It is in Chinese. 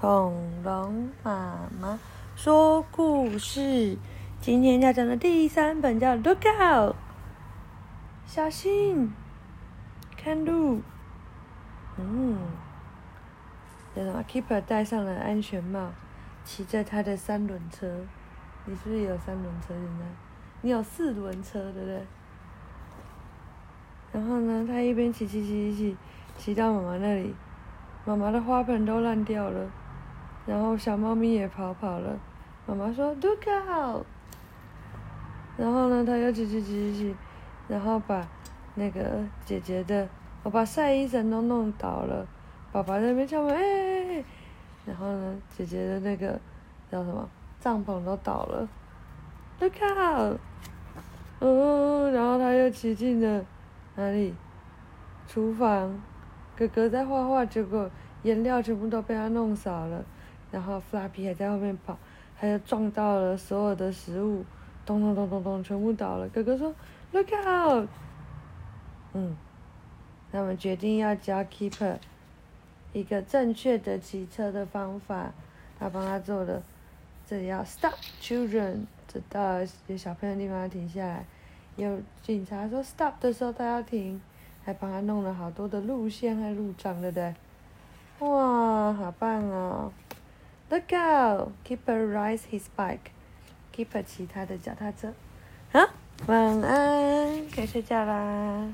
恐龙妈妈说故事，今天要讲的第三本叫《Look Out》，小心，看路。嗯，叫什么？Keeper 戴上了安全帽，骑着他的三轮车。你是不是有三轮车？现在你有四轮车，对不对？然后呢，他一边骑骑骑骑骑，骑到妈妈那里，妈妈的花盆都烂掉了。然后小猫咪也跑跑了，妈妈说 “look out”，然后呢，他又骑骑骑骑骑，然后把那个姐姐的，我把晒衣绳都弄倒了，爸爸在那边敲门，哎，然后呢，姐姐的那个叫什么帐篷都倒了，look out，哦，然后他又骑进了哪里？厨房，哥哥在画画，结果颜料全部都被他弄洒了。然后 Flappy 还在后面跑，他就撞到了所有的食物，咚咚咚咚咚，全部倒了。哥哥说：“Look out！” 嗯，他们决定要教 Keeper 一个正确的骑车的方法。他帮他做了，这里要 Stop children，这到有小朋友的地方要停下来。有警察说 Stop 的时候他要停，还帮他弄了好多的路线和路障，对不对？哇，好棒啊 Look! Keeper rides his bike. Keeper 骑他的脚踏车。啊，晚安，该睡觉啦。